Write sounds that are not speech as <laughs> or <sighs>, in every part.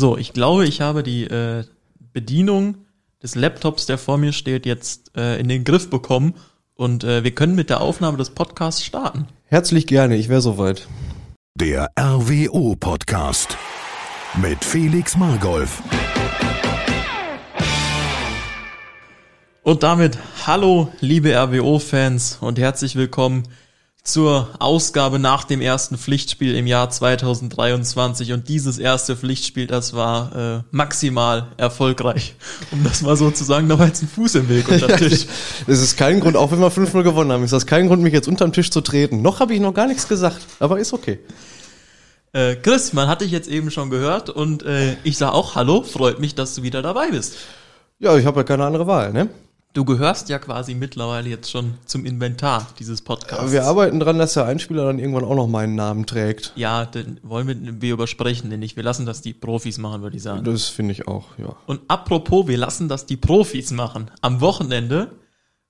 So, ich glaube, ich habe die äh, Bedienung des Laptops, der vor mir steht, jetzt äh, in den Griff bekommen und äh, wir können mit der Aufnahme des Podcasts starten. Herzlich gerne, ich wäre soweit. Der RWO Podcast mit Felix Margolf. Und damit hallo, liebe RWO-Fans und herzlich willkommen zur Ausgabe nach dem ersten Pflichtspiel im Jahr 2023. Und dieses erste Pflichtspiel, das war äh, maximal erfolgreich. Um das mal so zu sagen, da war jetzt ein Fuß im Weg unter dem <laughs> Tisch. Es ist kein Grund, auch wenn wir 5-0 gewonnen haben, ist das kein Grund, mich jetzt unterm Tisch zu treten. Noch habe ich noch gar nichts gesagt, aber ist okay. Äh, Chris, man hat dich jetzt eben schon gehört und äh, ich sage auch Hallo, freut mich, dass du wieder dabei bist. Ja, ich habe ja keine andere Wahl, ne? Du gehörst ja quasi mittlerweile jetzt schon zum Inventar dieses Podcasts. Wir arbeiten dran, dass der Einspieler dann irgendwann auch noch meinen Namen trägt. Ja, den wollen wir, übersprechen den nicht. Wir lassen das die Profis machen, würde ich sagen. Das finde ich auch, ja. Und apropos, wir lassen das die Profis machen. Am Wochenende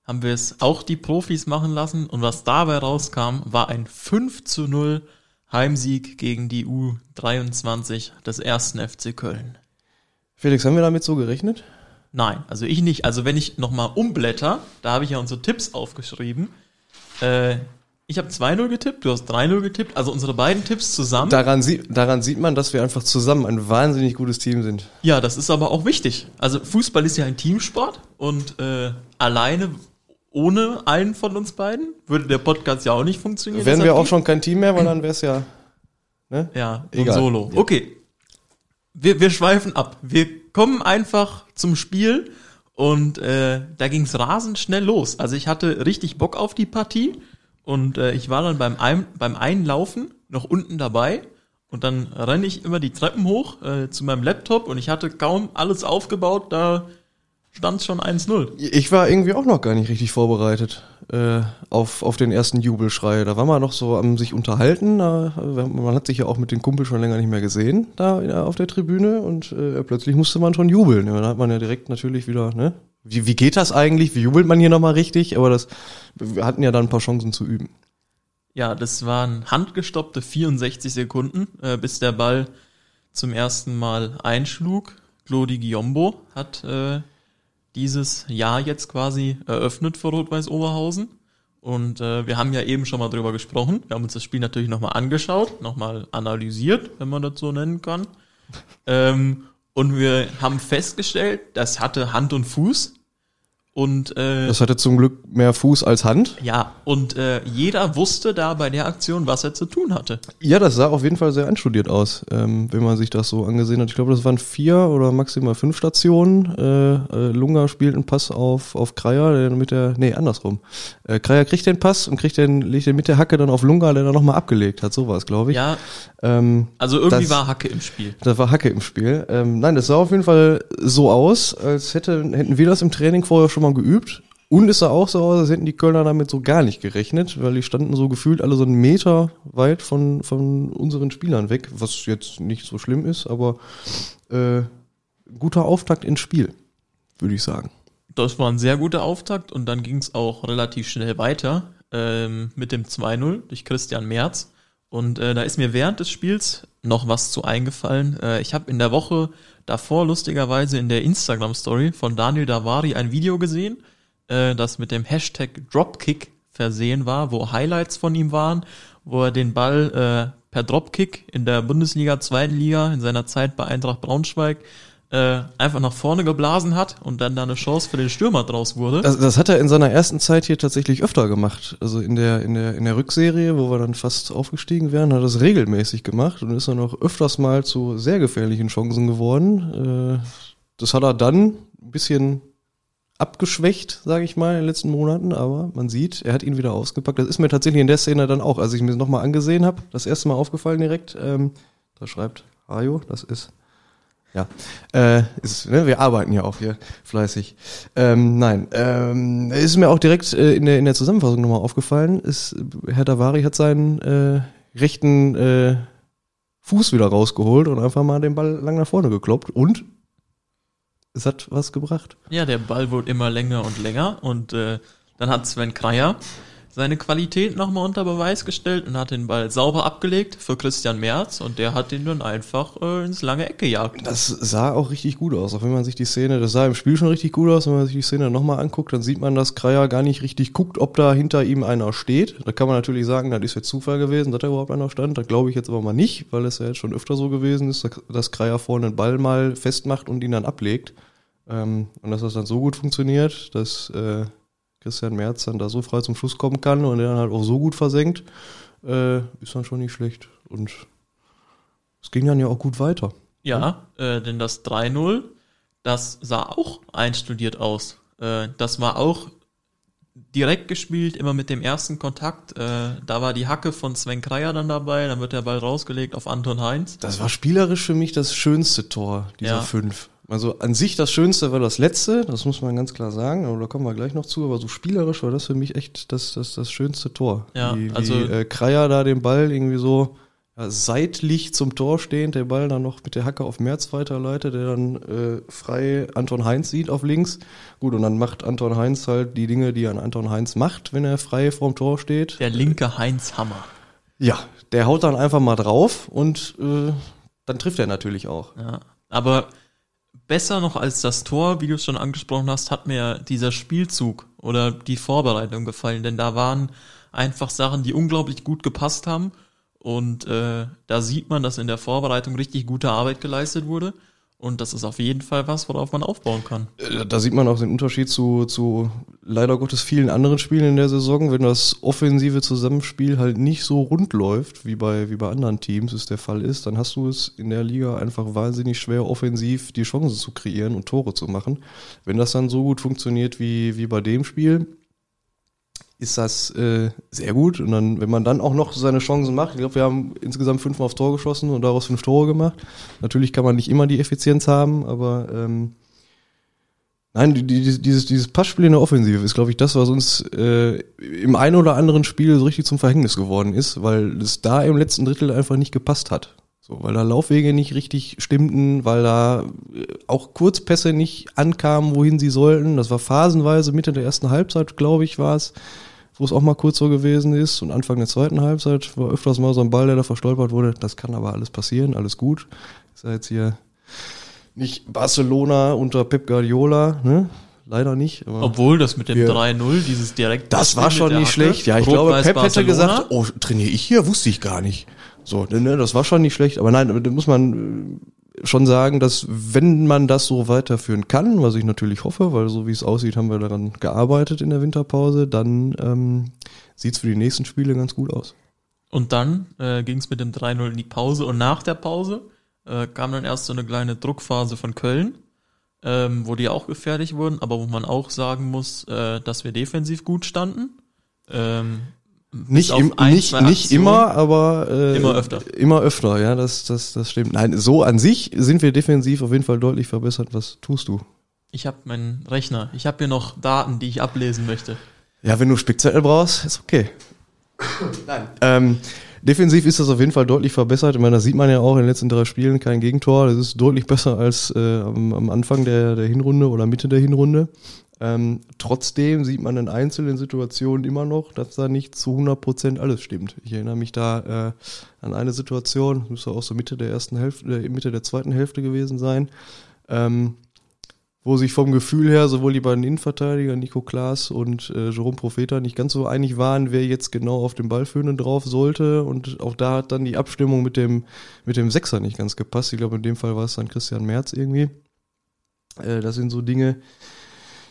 haben wir es auch die Profis machen lassen und was dabei rauskam, war ein 5 zu 0 Heimsieg gegen die U23 des ersten FC Köln. Felix, haben wir damit so gerechnet? Nein, also ich nicht. Also wenn ich nochmal umblätter, da habe ich ja unsere Tipps aufgeschrieben. Äh, ich habe 2-0 getippt, du hast 3-0 getippt, also unsere beiden Tipps zusammen. Daran, sie daran sieht man, dass wir einfach zusammen ein wahnsinnig gutes Team sind. Ja, das ist aber auch wichtig. Also Fußball ist ja ein Teamsport und äh, alleine ohne einen von uns beiden würde der Podcast ja auch nicht funktionieren. Wären wir auch schon kein Team mehr, weil dann wäre es ja. Ne? Ja, Egal. und Solo. Ja. Okay. Wir, wir schweifen ab. Wir kommen einfach zum Spiel und äh, da ging's rasend schnell los. Also ich hatte richtig Bock auf die Partie und äh, ich war dann beim, Ein beim Einlaufen noch unten dabei und dann renne ich immer die Treppen hoch äh, zu meinem Laptop und ich hatte kaum alles aufgebaut, da stand schon 1-0. Ich war irgendwie auch noch gar nicht richtig vorbereitet äh, auf, auf den ersten Jubelschrei. Da war man noch so am sich unterhalten. Da, man hat sich ja auch mit den Kumpel schon länger nicht mehr gesehen, da in- auf der Tribüne. Und äh, plötzlich musste man schon jubeln. Ja, da hat man ja direkt natürlich wieder, ne? Wie, wie geht das eigentlich? Wie jubelt man hier nochmal richtig? Aber das, wir hatten ja dann ein paar Chancen zu üben. Ja, das waren handgestoppte 64 Sekunden, äh, bis der Ball zum ersten Mal einschlug. Claudi Giombo hat äh, dieses Jahr jetzt quasi eröffnet für Rot-Weiß Oberhausen. Und äh, wir haben ja eben schon mal drüber gesprochen. Wir haben uns das Spiel natürlich nochmal angeschaut, nochmal analysiert, wenn man das so nennen kann. <laughs> ähm, und wir haben festgestellt, das hatte Hand und Fuß. Und äh, Das hatte zum Glück mehr Fuß als Hand. ja, und äh, jeder wusste da bei der Aktion, was er zu tun hatte. Ja, das sah auf jeden Fall sehr anstudiert aus, ähm, wenn man sich das so angesehen hat. Ich glaube, das waren vier oder maximal fünf Stationen. Äh, äh, Lunga spielt einen Pass auf, auf Kreier, der mit der, nee, andersrum. Äh, Kreier kriegt den Pass und kriegt den, legt den mit der Hacke dann auf Lunga, der dann nochmal abgelegt hat. So war es, glaube ich. Ja, Ähm, also irgendwie Das- war Hacke im Spiel. da war Hacke im Spiel. Ähm, nein, das sah auf jeden Fall so aus, als hätte, hätten wir das im Training vorher schon mal geübt. Und es sah auch so aus, als hätten die Kölner damit so gar nicht gerechnet, weil die standen so gefühlt alle so einen Meter weit von, von unseren Spielern weg, was jetzt nicht so schlimm ist, aber äh, guter Auftakt ins Spiel, würde ich sagen. Das war ein sehr guter Auftakt und dann ging es auch relativ schnell weiter ähm, mit dem 2-0 durch Christian Merz. Und äh, da ist mir während des Spiels noch was zu eingefallen. Äh, ich habe in der Woche davor lustigerweise in der Instagram-Story von Daniel Davari ein Video gesehen, äh, das mit dem Hashtag Dropkick versehen war, wo Highlights von ihm waren, wo er den Ball äh, per Dropkick in der Bundesliga, zweiten Liga, in seiner Zeit bei Eintracht Braunschweig, äh, einfach nach vorne geblasen hat und dann da eine Chance für den Stürmer draus wurde. Das, das hat er in seiner ersten Zeit hier tatsächlich öfter gemacht. Also in der, in der, in der Rückserie, wo wir dann fast aufgestiegen wären, hat er das regelmäßig gemacht und ist dann auch öfters mal zu sehr gefährlichen Chancen geworden. Äh, das hat er dann ein bisschen abgeschwächt, sage ich mal, in den letzten Monaten, aber man sieht, er hat ihn wieder ausgepackt. Das ist mir tatsächlich in der Szene dann auch, als ich mir das nochmal angesehen habe, das erste Mal aufgefallen direkt. Ähm, da schreibt Hajo, das ist ja, äh, ist, ne, wir arbeiten ja auch hier fleißig. Ähm, nein, ähm, ist mir auch direkt äh, in, der, in der Zusammenfassung nochmal aufgefallen, ist, Herr Davari hat seinen äh, rechten äh, Fuß wieder rausgeholt und einfach mal den Ball lang nach vorne gekloppt und es hat was gebracht. Ja, der Ball wurde immer länger und länger und äh, dann hat Sven Kreier seine Qualität nochmal unter Beweis gestellt und hat den Ball sauber abgelegt für Christian Merz und der hat den dann einfach äh, ins lange Eck gejagt. Das sah auch richtig gut aus, auch wenn man sich die Szene, das sah im Spiel schon richtig gut aus, wenn man sich die Szene nochmal anguckt, dann sieht man, dass Kreier gar nicht richtig guckt, ob da hinter ihm einer steht. Da kann man natürlich sagen, das ist jetzt Zufall gewesen, dass da überhaupt einer stand. Da glaube ich jetzt aber mal nicht, weil es ja jetzt schon öfter so gewesen ist, dass Kreier vorne den Ball mal festmacht und ihn dann ablegt. Ähm, und dass das dann so gut funktioniert, dass äh, Christian Merz dann da so frei zum Schluss kommen kann und er dann halt auch so gut versenkt, äh, ist dann schon nicht schlecht. Und es ging dann ja auch gut weiter. Ja, äh, denn das 3-0, das sah auch einstudiert aus. Äh, das war auch direkt gespielt, immer mit dem ersten Kontakt. Äh, da war die Hacke von Sven Kreier dann dabei, dann wird der Ball rausgelegt auf Anton Heinz. Das war spielerisch für mich das schönste Tor dieser ja. fünf. Also an sich das Schönste war das letzte, das muss man ganz klar sagen, aber da kommen wir gleich noch zu, aber so spielerisch war das für mich echt das, das, das schönste Tor. Ja, wie, also wie äh, Kreier da den Ball irgendwie so ja, seitlich zum Tor stehend, der Ball dann noch mit der Hacke auf Merz weiterleitet, der dann äh, frei Anton Heinz sieht auf links. Gut, und dann macht Anton Heinz halt die Dinge, die er an Anton Heinz macht, wenn er frei vorm Tor steht. Der linke Heinz Hammer. Ja, der haut dann einfach mal drauf und äh, dann trifft er natürlich auch. Ja, aber besser noch als das Tor, wie du es schon angesprochen hast, hat mir dieser Spielzug oder die Vorbereitung gefallen, denn da waren einfach Sachen, die unglaublich gut gepasst haben und äh, da sieht man, dass in der Vorbereitung richtig gute Arbeit geleistet wurde. Und das ist auf jeden Fall was, worauf man aufbauen kann. Äh, da sieht man auch den Unterschied zu, zu leider Gottes vielen anderen Spielen in der Saison. Wenn das offensive Zusammenspiel halt nicht so rund läuft, wie bei, wie bei anderen Teams es der Fall ist, dann hast du es in der Liga einfach wahnsinnig schwer, offensiv die Chancen zu kreieren und Tore zu machen. Wenn das dann so gut funktioniert wie, wie bei dem Spiel, ist das äh, sehr gut. Und dann, wenn man dann auch noch seine Chancen macht, ich glaube, wir haben insgesamt fünfmal aufs Tor geschossen und daraus fünf Tore gemacht. Natürlich kann man nicht immer die Effizienz haben, aber ähm, nein, die, die, dieses, dieses Passspiel in der Offensive ist, glaube ich, das, was uns äh, im einen oder anderen Spiel so richtig zum Verhängnis geworden ist, weil es da im letzten Drittel einfach nicht gepasst hat. So, weil da Laufwege nicht richtig stimmten, weil da äh, auch Kurzpässe nicht ankamen, wohin sie sollten. Das war phasenweise Mitte der ersten Halbzeit, glaube ich, war es wo es auch mal kurz so gewesen ist. Und Anfang der zweiten Halbzeit war öfters mal so ein Ball, der da verstolpert wurde. Das kann aber alles passieren, alles gut. Ist ja jetzt hier nicht Barcelona unter Pep Guardiola, ne? Leider nicht. Obwohl das mit dem 3-0, dieses direkt. Das war schon nicht schlecht. Ja, ich glaube, Pep Barcelona. hätte gesagt, oh, trainiere ich hier? Wusste ich gar nicht. So, ne, ne, das war schon nicht schlecht. Aber nein, da muss man schon sagen, dass wenn man das so weiterführen kann, was ich natürlich hoffe, weil so wie es aussieht, haben wir daran gearbeitet in der Winterpause, dann ähm, sieht für die nächsten Spiele ganz gut aus. Und dann äh, ging es mit dem 3-0 in die Pause und nach der Pause äh, kam dann erst so eine kleine Druckphase von Köln, ähm, wo die auch gefährlich wurden, aber wo man auch sagen muss, äh, dass wir defensiv gut standen. Ähm, nicht, im, ein, nicht, nicht immer, aber äh, immer öfter. Immer öfter, ja, das, das, das stimmt. Nein, so an sich sind wir defensiv auf jeden Fall deutlich verbessert. Was tust du? Ich habe meinen Rechner. Ich habe hier noch Daten, die ich ablesen möchte. Ja, wenn du Spickzettel brauchst, ist okay. Nein. Ähm, defensiv ist das auf jeden Fall deutlich verbessert. Ich meine, das sieht man ja auch in den letzten drei Spielen kein Gegentor. Das ist deutlich besser als äh, am, am Anfang der, der Hinrunde oder Mitte der Hinrunde. Ähm, trotzdem sieht man in einzelnen Situationen immer noch, dass da nicht zu 100% alles stimmt. Ich erinnere mich da äh, an eine Situation, müsste auch so Mitte der ersten Hälfte, äh, Mitte der zweiten Hälfte gewesen sein, ähm, wo sich vom Gefühl her sowohl die beiden Innenverteidiger, Nico Klaas und äh, Jerome Profeta, nicht ganz so einig waren, wer jetzt genau auf dem Ballführenden drauf sollte. Und auch da hat dann die Abstimmung mit dem, mit dem Sechser nicht ganz gepasst. Ich glaube, in dem Fall war es dann Christian Merz irgendwie. Äh, das sind so Dinge,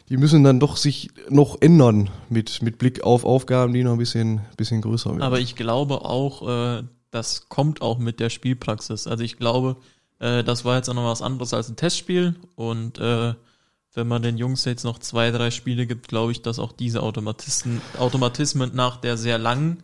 die müssen dann doch sich noch ändern mit, mit Blick auf Aufgaben, die noch ein bisschen, bisschen größer werden. Aber ich glaube auch, äh, das kommt auch mit der Spielpraxis. Also ich glaube, äh, das war jetzt auch noch was anderes als ein Testspiel und äh, wenn man den Jungs jetzt noch zwei, drei Spiele gibt, glaube ich, dass auch diese Automatisten, Automatismen nach der sehr langen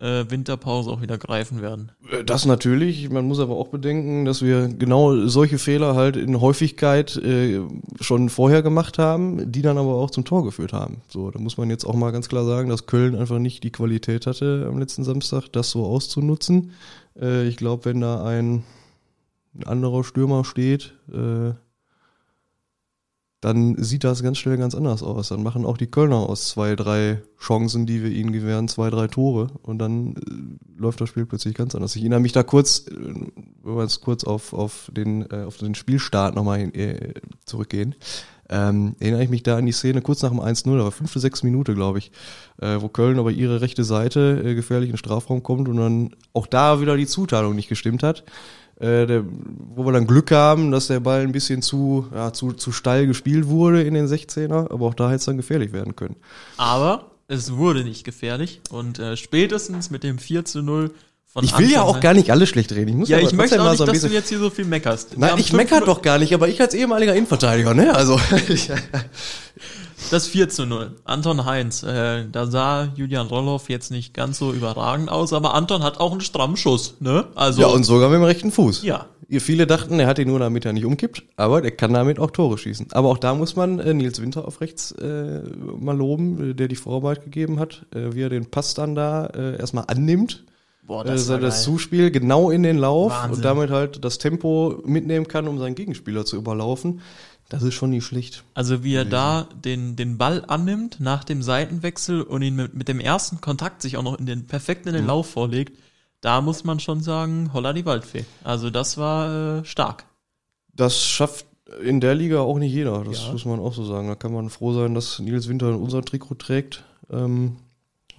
Winterpause auch wieder greifen werden. Äh, das natürlich. Man muss aber auch bedenken, dass wir genau solche Fehler halt in Häufigkeit äh, schon vorher gemacht haben, die dann aber auch zum Tor geführt haben. So, da muss man jetzt auch mal ganz klar sagen, dass Köln einfach nicht die Qualität hatte am letzten Samstag, das so auszunutzen. Äh, ich glaube, wenn da ein, ein anderer Stürmer steht, äh, dann sieht das ganz schnell ganz anders aus. Dann machen auch die Kölner aus zwei, drei Chancen, die wir ihnen gewähren, zwei, drei Tore und dann äh, läuft das Spiel plötzlich ganz anders. Ich erinnere mich da kurz, äh, wenn wir jetzt kurz auf, auf, den, äh, auf den Spielstart nochmal hin, äh, zurückgehen. Ähm, erinnere ich mich da an die Szene kurz nach dem 1-0, aber fünfte, sechste Minute, glaube ich, äh, wo Köln aber ihre rechte Seite äh, gefährlich in den Strafraum kommt und dann auch da wieder die Zuteilung nicht gestimmt hat äh, der, wo wir dann Glück haben, dass der Ball ein bisschen zu, ja, zu, zu steil gespielt wurde in den 16er, aber auch da hätte es dann gefährlich werden können. Aber es wurde nicht gefährlich und äh, spätestens mit dem 4 zu 0 von Ich will Anfang ja auch an- gar nicht alles schlecht reden. Ich muss Ja, aber ich möchte auch mal nicht, so dass du jetzt hier so viel meckerst. Wir Nein, ich fünf mecker Minuten- doch gar nicht, aber ich als ehemaliger Innenverteidiger, ne? Also <laughs> Das 4 zu 0. Anton Heinz. Äh, da sah Julian Rolloff jetzt nicht ganz so überragend aus, aber Anton hat auch einen strammen Schuss, ne? Also, ja und sogar mit dem rechten Fuß. ja. Ihr viele dachten, er hat ihn nur damit er nicht umkippt, aber der kann damit auch Tore schießen. Aber auch da muss man äh, Nils Winter auf rechts äh, mal loben, äh, der die Vorarbeit gegeben hat, äh, wie er den Pass dann da äh, erstmal annimmt. Boah, Das, das war das geil. Zuspiel genau in den Lauf Wahnsinn. und damit halt das Tempo mitnehmen kann, um seinen Gegenspieler zu überlaufen. Das ist schon nicht schlicht. Also wie er da den, den Ball annimmt nach dem Seitenwechsel und ihn mit, mit dem ersten Kontakt sich auch noch in den perfekt in den Lauf vorlegt, da muss man schon sagen, holla die Waldfee. Also das war äh, stark. Das schafft in der Liga auch nicht jeder, das Ja. muss man auch so sagen. Da kann man froh sein, dass Nils Winter unser Trikot trägt. Ähm,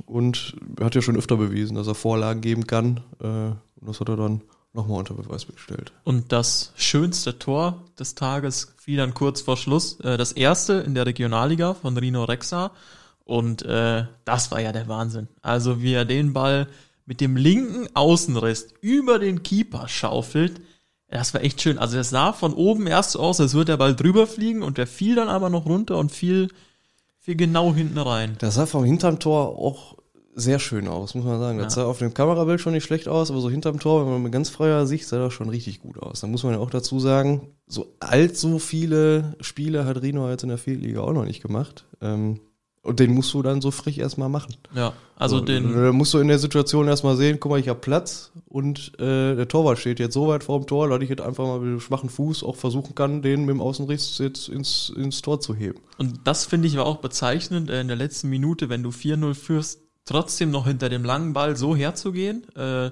und hat ja schon öfter bewiesen, dass er Vorlagen geben kann. Äh, und das hat er dann nochmal unter Beweis gestellt. Und das schönste Tor des Tages fiel dann kurz vor Schluss. Äh, das erste in der Regionalliga von Rino Rexa. Und äh, das war ja der Wahnsinn. Also wie er den Ball mit dem linken Außenriss über den Keeper schaufelt. Das war echt schön. Also es sah von oben erst so aus, als würde der Ball drüber fliegen und der fiel dann aber noch runter und fiel, fiel genau hinten rein. Das sah vom hinterm Tor auch sehr schön aus, muss man sagen. Das Ja. sah auf dem Kamerabild schon nicht schlecht aus, aber so hinterm Tor, wenn man mit ganz freier Sicht, sah das schon richtig gut aus. Da muss man ja auch dazu sagen, so allzu viele Spiele hat Rino jetzt in der Viertliga auch noch nicht gemacht. Ähm, und den musst du dann so frech erstmal machen. Ja, also So, den, Da musst du in der Situation erstmal sehen, guck mal, ich habe Platz und äh, der Torwart steht jetzt so weit vor dem Tor, dass ich jetzt einfach mal mit dem schwachen Fuß auch versuchen kann, den mit dem Außenriss jetzt ins, ins Tor zu heben. Und das finde ich war auch bezeichnend äh, in der letzten Minute, wenn du 4-0 führst, trotzdem noch hinter dem langen Ball so herzugehen, äh,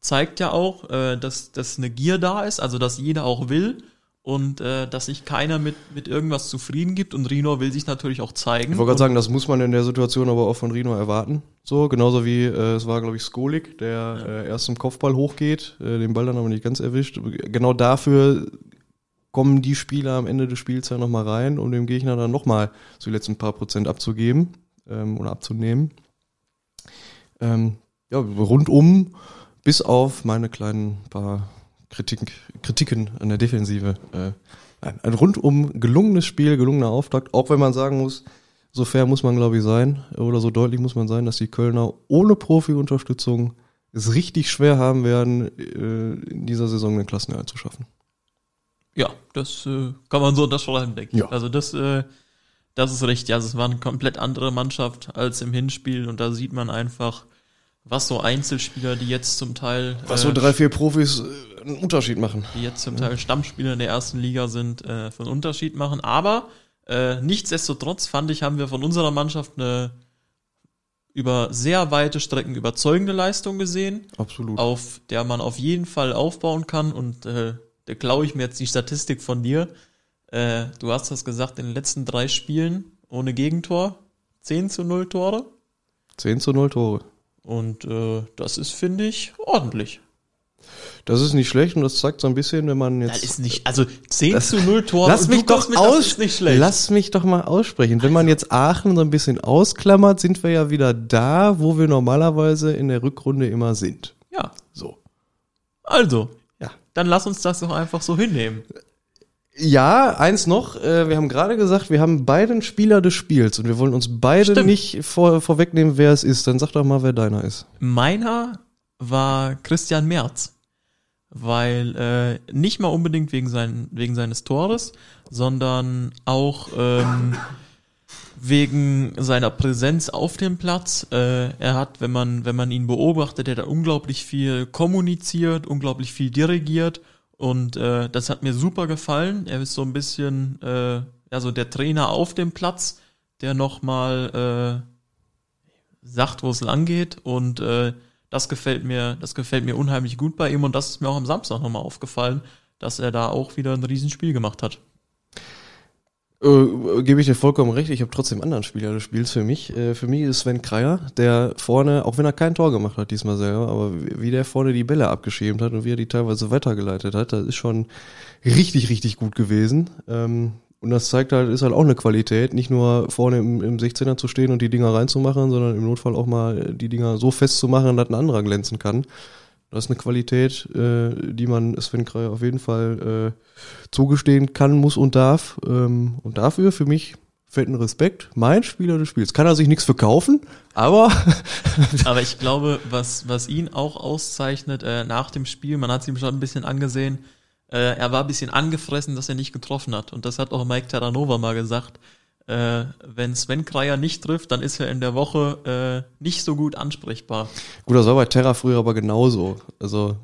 zeigt ja auch, äh, dass, dass eine Gier da ist, also dass jeder auch will und äh, dass sich keiner mit, mit irgendwas zufrieden gibt und Rino will sich natürlich auch zeigen. Ich wollte gerade sagen, das muss man in der Situation aber auch von Rino erwarten. So, genauso wie äh, es war, glaube ich, Skolik, der äh, erst zum Kopfball hochgeht, äh, den Ball dann aber nicht ganz erwischt. Genau dafür kommen die Spieler am Ende des Spiels ja nochmal rein, um dem Gegner dann nochmal so die letzten paar Prozent abzugeben ähm, oder abzunehmen. Ähm, ja, rundum, bis auf meine kleinen paar Kritik, Kritiken an der Defensive. Äh, ein, ein rundum gelungenes Spiel, gelungener Auftakt, auch wenn man sagen muss, so fair muss man, glaube ich, sein, oder so deutlich muss man sein, dass die Kölner ohne Profi-Unterstützung es richtig schwer haben werden, äh, in dieser Saison den Klassenerhalt zu schaffen. Ja, das äh, kann man so unterschreiben, denke ich. Ja. Also das, äh, das ist richtig. Also es war eine komplett andere Mannschaft als im Hinspiel und da sieht man einfach, was so Einzelspieler, die jetzt zum Teil Was so äh, drei, vier Profis äh, einen Unterschied machen. die jetzt zum Teil Stammspieler in der ersten Liga sind, äh, für einen Unterschied machen. Aber äh, nichtsdestotrotz fand ich, haben wir von unserer Mannschaft eine über sehr weite Strecken überzeugende Leistung gesehen, Absolut. auf der man auf jeden Fall aufbauen kann. Und äh, da klaue ich mir jetzt die Statistik von dir. Äh, du hast das gesagt, in den letzten drei Spielen ohne Gegentor 10 zu 0 Tore. 10 zu 0 Tore. Und äh, das ist, finde ich, ordentlich. Das ist nicht schlecht und das zeigt so ein bisschen, wenn man Das jetzt. ist nicht, also 10 zu 0 Tore. Lass mich doch mit, das aus. ist nicht schlecht. Lass mich doch mal aussprechen. Wenn man jetzt Aachen so ein bisschen ausklammert, sind wir ja wieder da, wo wir normalerweise in der Rückrunde immer sind. Ja, So. also, Ja. dann lass uns das doch einfach so hinnehmen. Ja, eins noch. Äh, wir haben gerade gesagt, wir haben beiden Spieler des Spiels und wir wollen uns beide Stimmt. nicht vor, vorwegnehmen, wer es ist. Dann sag doch mal, wer deiner ist. Meiner war Christian Merz, weil äh, nicht mal unbedingt wegen, sein, wegen seines Tores, sondern auch ähm, <laughs> wegen seiner Präsenz auf dem Platz. Äh, er hat, wenn man, wenn man ihn beobachtet, er hat unglaublich viel kommuniziert, unglaublich viel dirigiert und äh, das hat mir super gefallen. Er ist so ein bisschen, äh, also der Trainer auf dem Platz, der nochmal äh, sagt, wo es lang geht und äh, das gefällt mir, das gefällt mir unheimlich gut bei ihm und das ist mir auch am Samstag nochmal aufgefallen, dass er da auch wieder ein Riesenspiel gemacht hat. Äh, Gebe ich dir vollkommen recht. Ich habe trotzdem einen anderen Spieler des Spiels für mich. Äh, für mich ist Sven Kreier, der vorne, auch wenn er kein Tor gemacht hat diesmal selber, aber wie, der vorne die Bälle abgeschämt hat und wie er die teilweise weitergeleitet hat, das ist schon richtig, richtig gut gewesen. Ähm, und das zeigt halt, ist halt auch eine Qualität, nicht nur vorne im, im 16er zu stehen und die Dinger reinzumachen, sondern im Notfall auch mal die Dinger so festzumachen, dass ein anderer glänzen kann. Das ist eine Qualität, äh, die man Sven Kreier auf jeden Fall äh, zugestehen kann, muss und darf. Ähm, und dafür für mich fetten Respekt. Mein Spieler des Spiels. Kann er sich nichts verkaufen, aber. <laughs> aber ich glaube, was, was ihn auch auszeichnet äh, nach dem Spiel, man hat es ihm schon ein bisschen angesehen, äh, er war ein bisschen angefressen, dass er nicht getroffen hat. Und das hat auch Mike Terranova mal gesagt. Äh, wenn Sven Kreier nicht trifft, dann ist er in der Woche äh, nicht so gut ansprechbar. Gut, das war bei Terra früher aber genauso. Also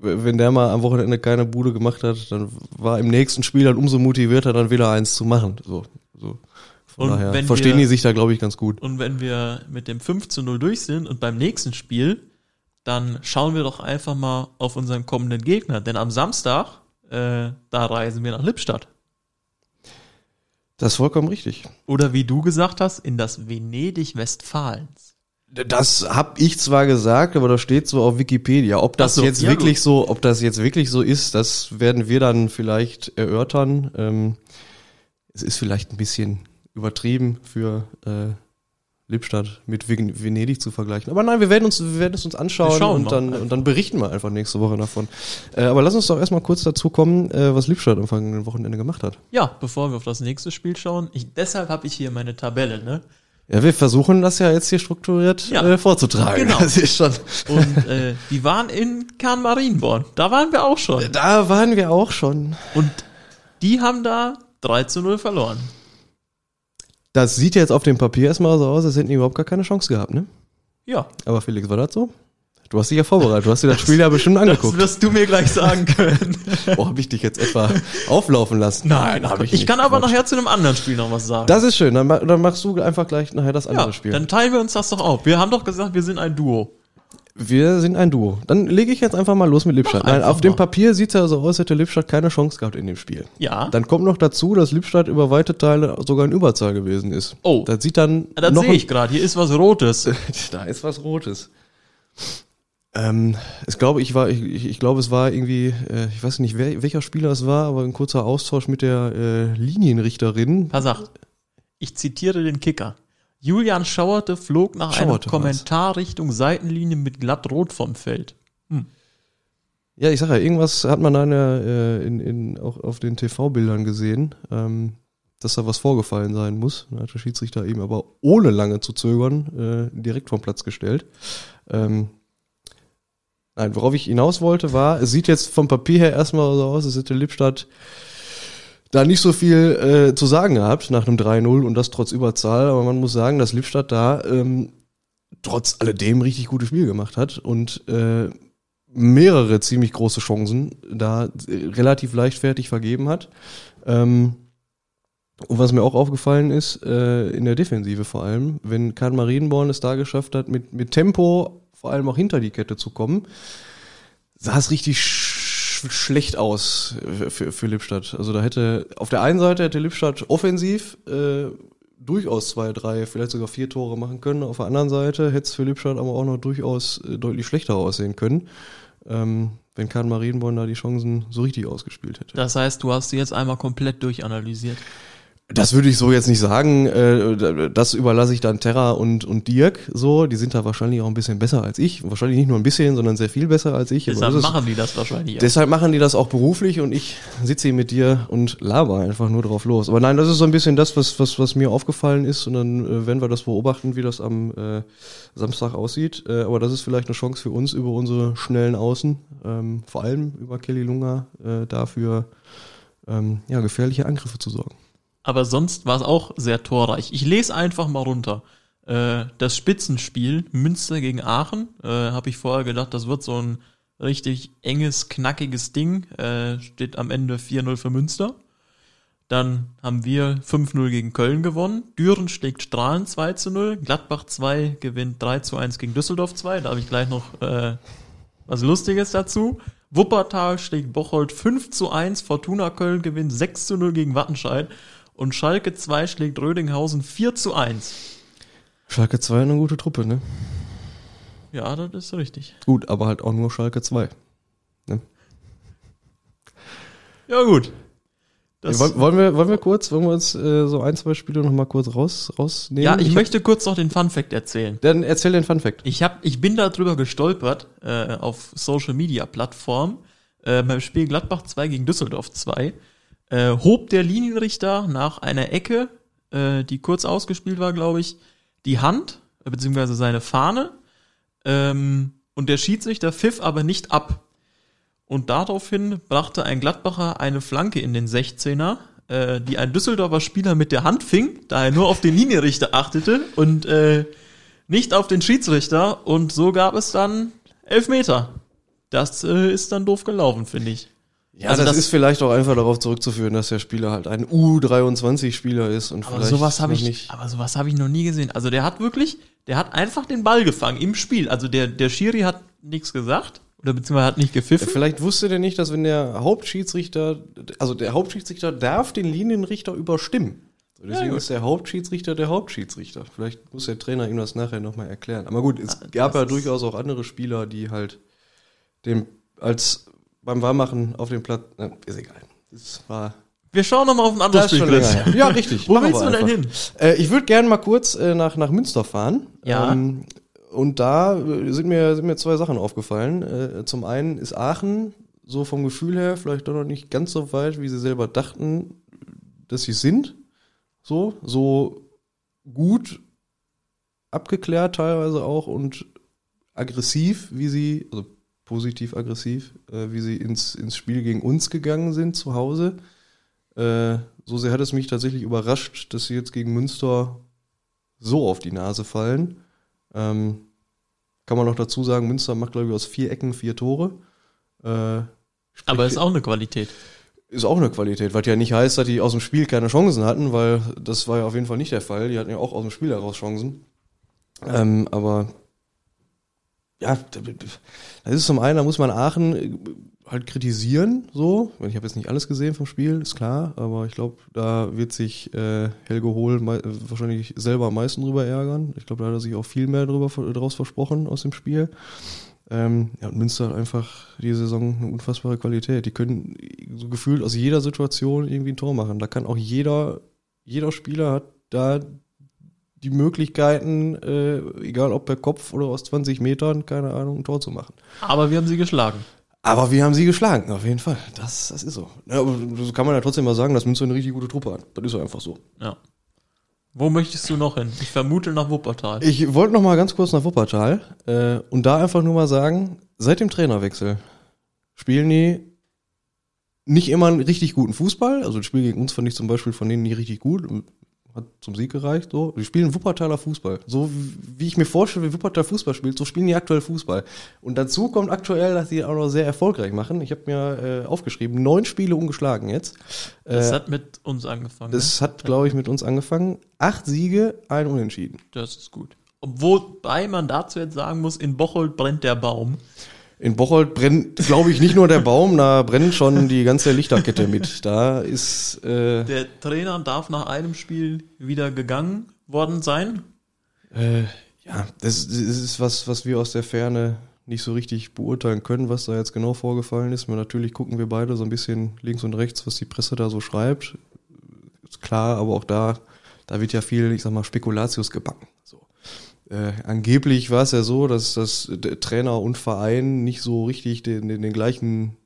wenn der mal am Wochenende keine Bude gemacht hat, dann war im nächsten Spiel dann umso motivierter, dann wieder eins zu machen. So, so. Von Und daher verstehen wir- die sich da, glaube ich, ganz gut. Und wenn wir mit dem 5 zu 0 durch sind und beim nächsten Spiel, dann schauen wir doch einfach mal auf unseren kommenden Gegner. Denn am Samstag, äh, da reisen wir nach Lippstadt. Das ist vollkommen richtig. Oder wie du gesagt hast, in das Venedig Westfalens. Das hab ich zwar gesagt, aber das steht so auf Wikipedia. Ob das so, jetzt ja, wirklich so, ob das jetzt wirklich so ist, das werden wir dann vielleicht erörtern. Ähm, es ist vielleicht ein bisschen übertrieben für äh, Lippstadt mit Ven- Venedig zu vergleichen. Aber nein, wir werden uns, wir werden es uns anschauen und dann, einfach. und dann berichten wir einfach nächste Woche davon. Äh, aber lass uns doch erstmal kurz dazu kommen, äh, was Lippstadt am vergangenen Wochenende gemacht hat. Ja, bevor wir auf das nächste Spiel schauen, ich, deshalb habe ich hier meine Tabelle, ne? Ja, wir versuchen das ja jetzt hier strukturiert Ja, äh, vorzutragen. genau. <laughs> Das ist schon. Und äh, die waren in Kahn-Marienborn. Da waren wir auch schon. Da waren wir auch schon. Und die haben da 3 zu 0 verloren. Das sieht jetzt auf dem Papier erstmal so aus, als hätten die überhaupt gar keine Chance gehabt, ne? Ja, Aber Felix, war das so? Du hast dich ja vorbereitet, du hast dir das Spiel ja bestimmt <laughs> das angeguckt. wirst du mir gleich sagen können. <laughs> Oh, hab ich dich jetzt etwa auflaufen lassen? Nein, hab ich, kann nicht. aber Quatsch. nachher zu einem anderen Spiel noch was sagen. Das ist schön, dann, dann machst du einfach gleich nachher das andere ja, Spiel. dann teilen wir uns das doch auf. Wir haben doch gesagt, wir sind ein Duo. Wir sind ein Duo. Dann lege ich jetzt einfach mal los mit Lippstadt. Mach Nein, auf dem mal. Papier sieht es ja so aus, hätte Lippstadt keine Chance gehabt in dem Spiel. Ja, Dann kommt noch dazu, dass Lippstadt über weite Teile sogar in Überzahl gewesen ist. Oh. Das sieht dann das noch sehe ich gerade. Hier ist was Rotes. <laughs> Da ist was Rotes. Ähm, ich glaube, ich war, ich, ich, ich glaube, es war irgendwie, äh, ich weiß nicht, wer, welcher Spieler es war, aber ein kurzer Austausch mit der äh, Linienrichterin. Pass auf. Ich zitiere den Kicker. Julian Schauerte flog nach einem Schauerte war's. Kommentar Richtung Seitenlinie mit glatt rot vom Feld. Ja, ich sag ja, irgendwas hat man da in, der, äh, in, in, auch auf den TV-Bildern gesehen, ähm, dass da was vorgefallen sein muss. Da hat der Schiedsrichter eben aber ohne lange zu zögern äh, direkt vom Platz gestellt. Ähm, nein, worauf ich hinaus wollte, war, es sieht jetzt vom Papier her erstmal so aus, als hätte Lippstadt da nicht so viel äh, zu sagen gehabt nach einem 3-0 und das trotz Überzahl, aber man muss sagen, dass Lippstadt da ähm, trotz alledem richtig gutes Spiel gemacht hat und äh, mehrere ziemlich große Chancen da äh, relativ leichtfertig vergeben hat. Ähm, und was mir auch aufgefallen ist, äh, in der Defensive vor allem, wenn Karl Marienborn es da geschafft hat, mit, mit Tempo vor allem auch hinter die Kette zu kommen, sah es richtig sch schlecht aus für, für, für Lippstadt. Also da hätte, auf der einen Seite hätte Lippstadt offensiv äh, durchaus zwei, drei, vielleicht sogar vier Tore machen können. Auf der anderen Seite hätte es für Lippstadt aber auch noch durchaus äh, deutlich schlechter aussehen können, ähm, wenn Karl Marienborn da die Chancen so richtig ausgespielt hätte. Das heißt, du hast sie jetzt einmal komplett durchanalysiert. Das würde ich so jetzt nicht sagen. Äh, Das überlasse ich dann Terra und, und Dirk so. Die sind da wahrscheinlich auch ein bisschen besser als ich. Wahrscheinlich nicht nur ein bisschen, sondern sehr viel besser als ich. Deshalb machen die das wahrscheinlich. auch. Deshalb machen die das auch beruflich und ich sitze hier mit dir und laber einfach nur drauf los. Aber nein, das ist so ein bisschen das, was, was, was mir aufgefallen ist und dann äh, werden wir das beobachten, wie das am äh, Samstag aussieht. Äh, aber das ist vielleicht eine Chance für uns über unsere schnellen Außen, ähm, vor allem über Kelly Lunga, äh, dafür ähm, ja, gefährliche Angriffe zu sorgen. Aber sonst war es auch sehr torreich. Ich lese einfach mal runter. Äh, das Spitzenspiel Münster gegen Aachen, äh, habe ich vorher gedacht, das wird so ein richtig enges, knackiges Ding. Äh, steht am Ende 4-0 für Münster. Dann haben wir 5-0 gegen Köln gewonnen. Düren schlägt Strahlen 2 zu 0. Gladbach 2 gewinnt 3 zu 1 gegen Düsseldorf 2. Da habe ich gleich noch äh, was Lustiges dazu. Wuppertal schlägt Bocholt 5 zu 1. Fortuna Köln gewinnt 6 zu 0 gegen Wattenscheid. Und Schalke 2 schlägt Rödinghausen 4 zu 1. Schalke 2 eine gute Truppe, ne? Ja, das ist richtig. Gut, aber halt auch nur Schalke 2. Ja, gut. Das, wollen, wir, wollen wir kurz, wollen wir uns äh, so ein, zwei Spiele noch mal kurz raus, rausnehmen? ja, ich, hab- möchte kurz noch den Fun Fact erzählen. Dann erzähl den Fun Fact. Ich, hab, ich bin darüber gestolpert äh, auf Social Media Plattform äh, beim Spiel Gladbach 2 gegen Düsseldorf 2. Äh, hob der Linienrichter nach einer Ecke, äh, die kurz ausgespielt war, glaube ich, die Hand, äh, beziehungsweise seine Fahne. Ähm, und der Schiedsrichter pfiff aber nicht ab. Und daraufhin brachte ein Gladbacher eine Flanke in den 16er, äh, die ein Düsseldorfer Spieler mit der Hand fing, da er nur auf den Linienrichter achtete und äh, nicht auf den Schiedsrichter. Und so gab es dann Elfmeter. Das äh, ist dann doof gelaufen, finde ich. Ja, Also das, das- ist vielleicht auch einfach darauf zurückzuführen, dass der Spieler halt ein U23-Spieler ist und Aber vielleicht sowas habe noch ich, nicht. aber sowas habe ich noch nie gesehen. Also der hat wirklich, der hat einfach den Ball gefangen im Spiel. Also der, der Schiri hat nichts gesagt oder beziehungsweise hat nicht gepfiffen. Vielleicht wusste der nicht, dass wenn der Hauptschiedsrichter, also der Hauptschiedsrichter darf den Linienrichter überstimmen. So, deswegen gut. ist der Hauptschiedsrichter der Hauptschiedsrichter. Vielleicht muss der Trainer ihm das nachher nochmal erklären. Aber gut, es Ah, gab ja durchaus auch andere Spieler, die halt dem als beim Warmmachen auf dem Platz, na, ist egal. Das war Wir schauen nochmal auf ein anderes Spiel. Ja, richtig. Wo willst du denn hin? Äh, ich würde gerne mal kurz äh, nach, nach Münster fahren. Ja. Ähm, und da äh, sind mir, sind mir zwei Sachen aufgefallen. Äh, zum einen ist Aachen so vom Gefühl her vielleicht doch noch nicht ganz so weit, wie sie selber dachten, dass sie sind. So, so gut abgeklärt teilweise auch und aggressiv, wie sie, also positiv aggressiv, äh, wie sie ins, ins Spiel gegen uns gegangen sind zu Hause. Äh, so sehr hat es mich tatsächlich überrascht, dass sie jetzt gegen Münster so auf die Nase fallen. Ähm, kann man noch dazu sagen, Münster macht, glaube ich, aus vier Ecken vier Tore. Äh, Aber ist auch eine Qualität. ist auch eine Qualität, was ja nicht heißt, dass die aus dem Spiel keine Chancen hatten, weil das war ja auf jeden Fall nicht der Fall. Die hatten ja auch aus dem Spiel heraus Chancen. Ähm, aber ja, das ist zum einen, da muss man Aachen äh, halt kritisieren, so. Ich habe jetzt nicht alles gesehen vom Spiel, ist klar, aber ich glaube, da wird sich äh, Helge Hohl mei- wahrscheinlich selber am meisten drüber ärgern. Ich glaube, da hat er sich auch viel mehr drüber, draus versprochen aus dem Spiel. Ähm, ja, und Münster hat einfach die Saison eine unfassbare Qualität. Die können so gefühlt aus jeder Situation irgendwie ein Tor machen. Da kann auch jeder, jeder Spieler hat da die Möglichkeiten, äh, egal ob per Kopf oder aus 20 Metern, keine Ahnung, ein Tor zu machen. Aber wir haben sie geschlagen. Aber wir haben sie geschlagen, auf jeden Fall. Das, das ist so. Ja, aber so kann man ja trotzdem mal sagen, dass Münster eine richtig gute Truppe hat. Das ist so einfach so. Ja. Wo möchtest du noch hin? Ich vermute nach Wuppertal. Ich wollte noch mal ganz kurz nach Wuppertal äh, und da einfach nur mal sagen, seit dem Trainerwechsel spielen die nicht immer einen richtig guten Fußball. Also das Spiel gegen uns fand ich zum Beispiel von denen nicht richtig gut. Hat zum Sieg gereicht. So. Die spielen Wuppertaler Fußball. So wie ich mir vorstelle, wie Wuppertal Fußball spielt, so spielen die aktuell Fußball. Und dazu kommt aktuell, dass die auch noch sehr erfolgreich machen. Ich habe mir äh, aufgeschrieben, neun Spiele ungeschlagen jetzt. Das Äh, hat mit uns angefangen. das hat, glaube ich, mit uns angefangen. Acht Siege, ein Unentschieden. ne? das ist gut. Wobei man dazu jetzt sagen muss, in Bocholt brennt der Baum. In Bocholt brennt, glaube ich, nicht nur der Baum, da brennt schon die ganze Lichterkette mit. Da ist, äh, Der Trainer darf nach einem Spiel wieder gegangen worden sein. äh, ja, das, das ist was, was wir aus der Ferne nicht so richtig beurteilen können, was da jetzt genau vorgefallen ist. Aber natürlich gucken wir beide so ein bisschen links und rechts, was die Presse da so schreibt. Ist klar, aber auch da, da wird ja viel, ich sag mal, Spekulatius gebacken. Äh, angeblich war es ja so, dass das Trainer und Verein nicht so richtig den, den, den gleichen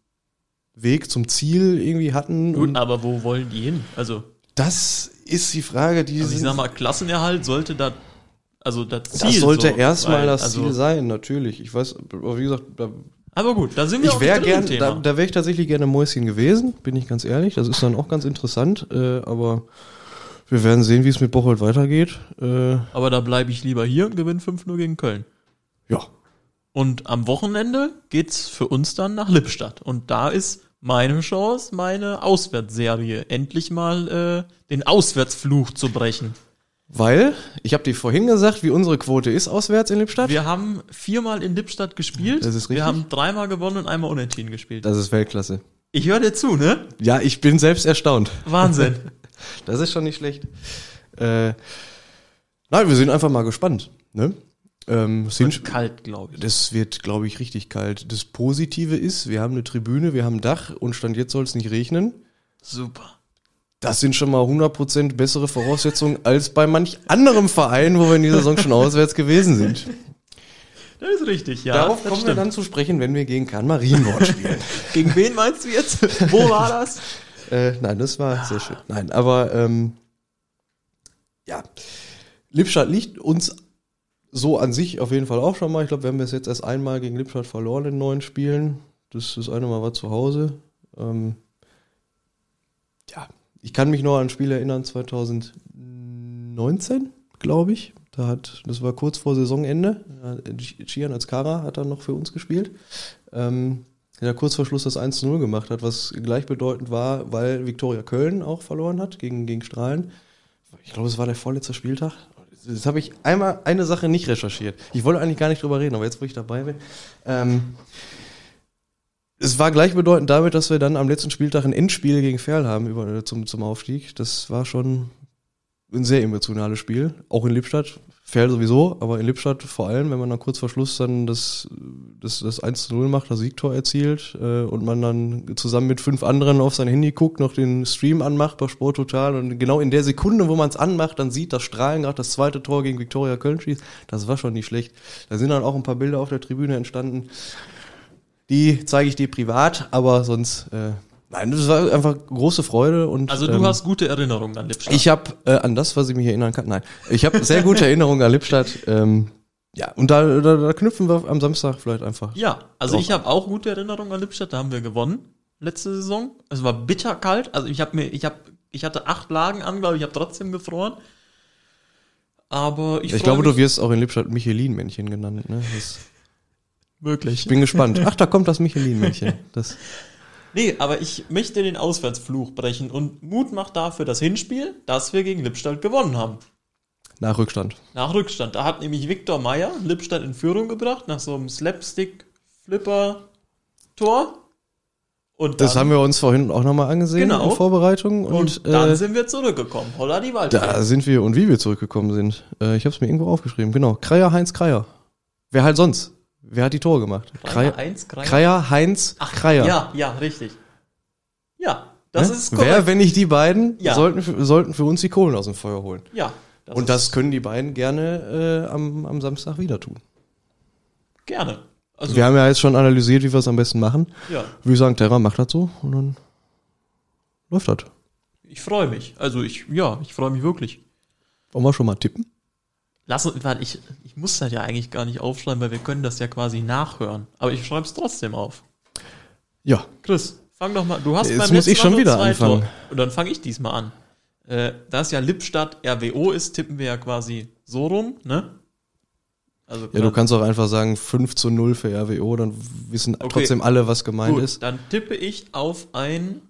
Weg zum Ziel irgendwie hatten. Gut, und aber wo wollen die hin? Also, das ist die Frage, die also ich sag mal, Klassenerhalt sollte da, also das Ziel. das sollte so erstmal das also, Ziel sein, natürlich. Ich weiß, aber wie gesagt, da, Aber gut, da sind wir ich auch wieder gern, im da, Thema. da wäre ich tatsächlich gerne Mäuschen gewesen, bin ich ganz ehrlich. Das ist dann auch ganz interessant, äh, aber wir werden sehen, wie es mit Bocholt weitergeht. Äh, aber da bleibe ich lieber hier und gewinne 5-0 gegen Köln. ja, Und am Wochenende geht's für uns dann nach Lippstadt. Und da ist meine Chance, meine Auswärtsserie endlich mal äh, den Auswärtsfluch zu brechen. Weil, ich habe dir vorhin gesagt, wie unsere Quote ist auswärts in Lippstadt. Wir haben viermal in Lippstadt gespielt. Das ist richtig. Wir haben dreimal gewonnen und einmal unentschieden gespielt. das ist Weltklasse. Ich höre dir zu, ne? Ja, ich bin selbst erstaunt. Wahnsinn. <laughs> Das ist schon nicht schlecht. Äh, nein, wir sind einfach mal gespannt. Ne? Ähm, es Wird sind, kalt, glaube ich. das wird, glaube ich, richtig kalt. Das Positive ist, wir haben eine Tribüne, wir haben ein Dach und Stand jetzt soll es nicht regnen. Super. Das sind schon mal 100% bessere Voraussetzungen <laughs> als bei manch anderem Verein, wo wir in dieser Saison schon auswärts gewesen sind. Das ist richtig, ja. Darauf das kommen wir stimmt. dann zu sprechen, wenn wir gegen Kahn Marienborn spielen. <laughs> Gegen wen meinst du jetzt? Wo war das? <laughs> Äh, nein, das war sehr schön. Nein, aber ähm, ja, Lippstadt liegt uns so an sich auf jeden Fall auch schon mal. Ich glaube, wir haben bis jetzt erst einmal gegen Lippstadt verloren in neun Spielen. Das das eine Mal war zu Hause. Ähm, ja, ich kann mich noch an ein Spiel erinnern, 2019, glaube ich. Da hat, das war kurz vor Saisonende. Äh, Chian als Kara hat dann noch für uns gespielt. Ähm, der kurz vor Schluss das 1 zu 0 gemacht hat, was gleichbedeutend war, weil Viktoria Köln auch verloren hat gegen, gegen Strahlen. Ich glaube, es war der vorletzte Spieltag. Jetzt habe ich einmal eine Sache nicht recherchiert. Ich wollte eigentlich gar nicht drüber reden, aber jetzt, wo ich dabei bin. Ähm, es war gleichbedeutend damit, dass wir dann am letzten Spieltag ein Endspiel gegen Ferl haben über, äh, zum, zum Aufstieg. Das war schon ein sehr emotionales Spiel. Auch in Lippstadt. Ferl sowieso, aber in Lippstadt vor allem, wenn man dann kurz vor Schluss dann das, das, das 1 zu 0 macht, das Siegtor erzielt äh, und man dann zusammen mit fünf anderen auf sein Handy guckt, noch den Stream anmacht bei Sport Total und genau in der Sekunde, wo man es anmacht, dann sieht, dass Strahlen gerade das zweite Tor gegen Viktoria Köln schießt. Das war schon nicht schlecht. Da sind dann auch ein paar Bilder auf der Tribüne entstanden. Die zeige ich dir privat, aber sonst, äh, nein, das war einfach große Freude und Also du ähm, hast gute Erinnerungen an Lippstadt. ich habe äh, an das, was ich mich erinnern kann, nein, ich habe sehr gute <laughs> Erinnerungen an Lippstadt. Ähm, ja, und da, da, da knüpfen wir am Samstag vielleicht einfach. ja, also ich habe auch gute Erinnerungen an Lippstadt. Da haben wir gewonnen letzte Saison. Es war bitterkalt. Also ich habe mir, ich habe, ich hatte acht Lagen an, glaube ich, habe trotzdem gefroren. Aber ich, Ich, glaube, mich du wirst auch in Lippstadt Michelin-Männchen genannt. Ne? Das, <laughs> möglich. ich bin gespannt. Ach, da kommt das Michelin-Männchen. <laughs> Das, Nee, aber ich möchte den Auswärtsfluch brechen und Mut macht dafür das Hinspiel, dass wir gegen Lippstadt gewonnen haben. nach Rückstand. Nach Rückstand. Da hat nämlich Viktor Meyer Lippstadt in Führung gebracht, nach so einem Slapstick-Flipper-Tor. Und Das dann, haben wir uns vorhin auch nochmal angesehen Genau. in Vorbereitung. Und, und dann äh, sind wir zurückgekommen. Holla die Waldfee. da sind wir und wie wir zurückgekommen sind. Äh, ich habe es mir irgendwo aufgeschrieben. Genau. Kreier, Heinz, Kreier. Wer halt sonst? Wer hat die Tore gemacht? Kreier, Kreier, eins, Kreier. Kreier Heinz, Kreier. Ja, ja, richtig. Ja, das Ne? ist korrekt. Wer, wenn nicht die beiden, Ja. sollten, für, sollten für uns die Kohlen aus dem Feuer holen. ja, das Und das können die beiden gerne äh, am, am Samstag wieder tun. gerne. Also, wir haben ja jetzt schon analysiert, wie wir es am besten machen. ja, Wir sagen, Terra macht das so und dann läuft das. ich freue mich. Also ich, ja, ich freue mich wirklich. Wollen wir schon mal tippen? Lass uns, warte, ich, ich muss das ja eigentlich gar nicht aufschreiben, weil wir können das ja quasi nachhören. Aber ich schreibe es trotzdem auf. Ja. Chris, fang doch mal. Du hast Jetzt beim muss letzten ich schon wieder zwei anfangen. Tore. Und dann fange ich diesmal an. Äh, da es ja Lippstadt RWO ist, tippen wir ja quasi so rum, ne? Also Ja, du kannst auch einfach sagen 5 zu 0 für RWO, dann wissen Okay. trotzdem alle, was gemeint Gut, ist. dann tippe ich auf ein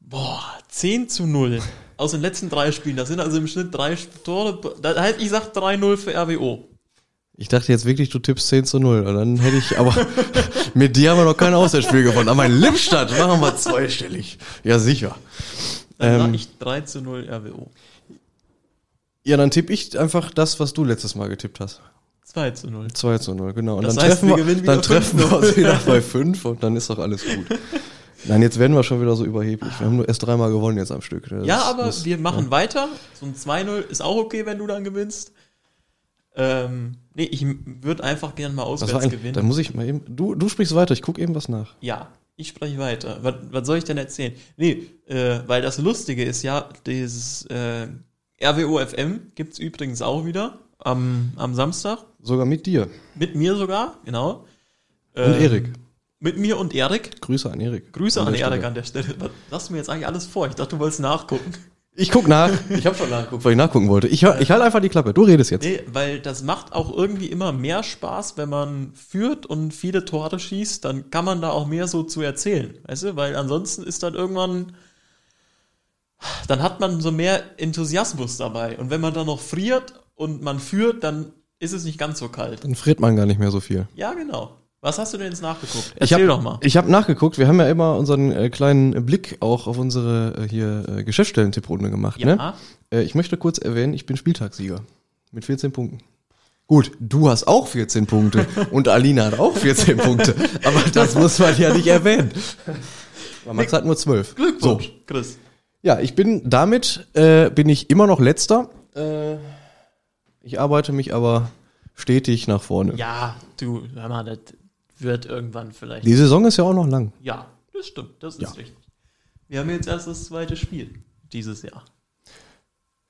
boah, 10 zu 0 aus den letzten drei Spielen. Das sind also im Schnitt drei Tore. Da heißt, ich sag 3-0 für RWO. Ich dachte jetzt wirklich, du tippst 10 zu 0. Und dann hätte ich, aber <laughs> mit dir haben wir noch kein Auswärtsspiel gewonnen. Aber in Lippstadt <laughs> machen wir zweistellig. Ja, sicher. Dann Ähm, sag ich 3 zu 0 RWO. Ja, dann tippe ich einfach das, was du letztes Mal getippt hast. 2 zu 0. 2 zu 0, genau. Und Das dann heißt, treffen wir wir, dann treffen 5-0. wir uns wieder bei 5 und dann ist doch alles gut. <laughs> Nein, jetzt werden wir schon wieder so überheblich. Wir haben nur erst dreimal gewonnen jetzt am Stück. Das Ja, aber muss- wir machen weiter. So ein 2-0 ist auch okay, wenn du dann gewinnst. Ähm, nee, ich würde einfach gerne mal auswärts ein, gewinnen. dann muss ich mal eben. Du, du sprichst weiter, ich gucke eben was nach. Ja, ich spreche weiter. Was, was soll ich denn erzählen? Nee, äh, weil das Lustige ist ja, dieses äh, RWO FM gibt's übrigens auch wieder am, am Samstag. Sogar mit dir. Mit mir sogar, genau. Und Ähm, Erik. Mit mir und Erik. Grüße an Erik. Grüße an, der Erik an der Stelle. Was- Lass mir jetzt eigentlich alles vor. Ich dachte, du wolltest nachgucken. Ich guck nach. <laughs> Ich habe schon nachgeguckt, weil ich nachgucken wollte. Ich, ich halte einfach die Klappe. Du redest jetzt. Nee, weil das macht auch irgendwie immer mehr Spaß, wenn man führt und viele Tore schießt, dann kann man da auch mehr so zu erzählen, weißt du? Weil ansonsten ist dann irgendwann, dann hat man so mehr Enthusiasmus dabei. Und wenn man dann noch friert und man führt, dann ist es nicht ganz so kalt. Dann friert man gar nicht mehr so viel. Ja, genau. Was hast du denn jetzt nachgeguckt? Ich Erzähl hab, doch mal. Ich habe nachgeguckt. Wir haben ja immer unseren äh, kleinen Blick auch auf unsere äh, hier äh, Geschäftsstellen-Tipprunde gemacht. Ja. Ne? Äh, ich möchte kurz erwähnen, ich bin Spieltagssieger mit 14 Punkten. Gut, du hast auch 14 Punkte <laughs> und Alina hat auch 14 Punkte. Aber das muss man ja nicht erwähnen. Aber Max hat nur 12. Glückwunsch, So. Chris. Ja, ich bin damit äh, bin ich immer noch letzter. Äh, ich arbeite mich aber stetig nach vorne. Ja, du, hör mal, das wird irgendwann vielleicht. Die Saison ist ja auch noch lang. Ja, das stimmt, das ist Ja. richtig. Wir haben jetzt erst das zweite Spiel dieses Jahr.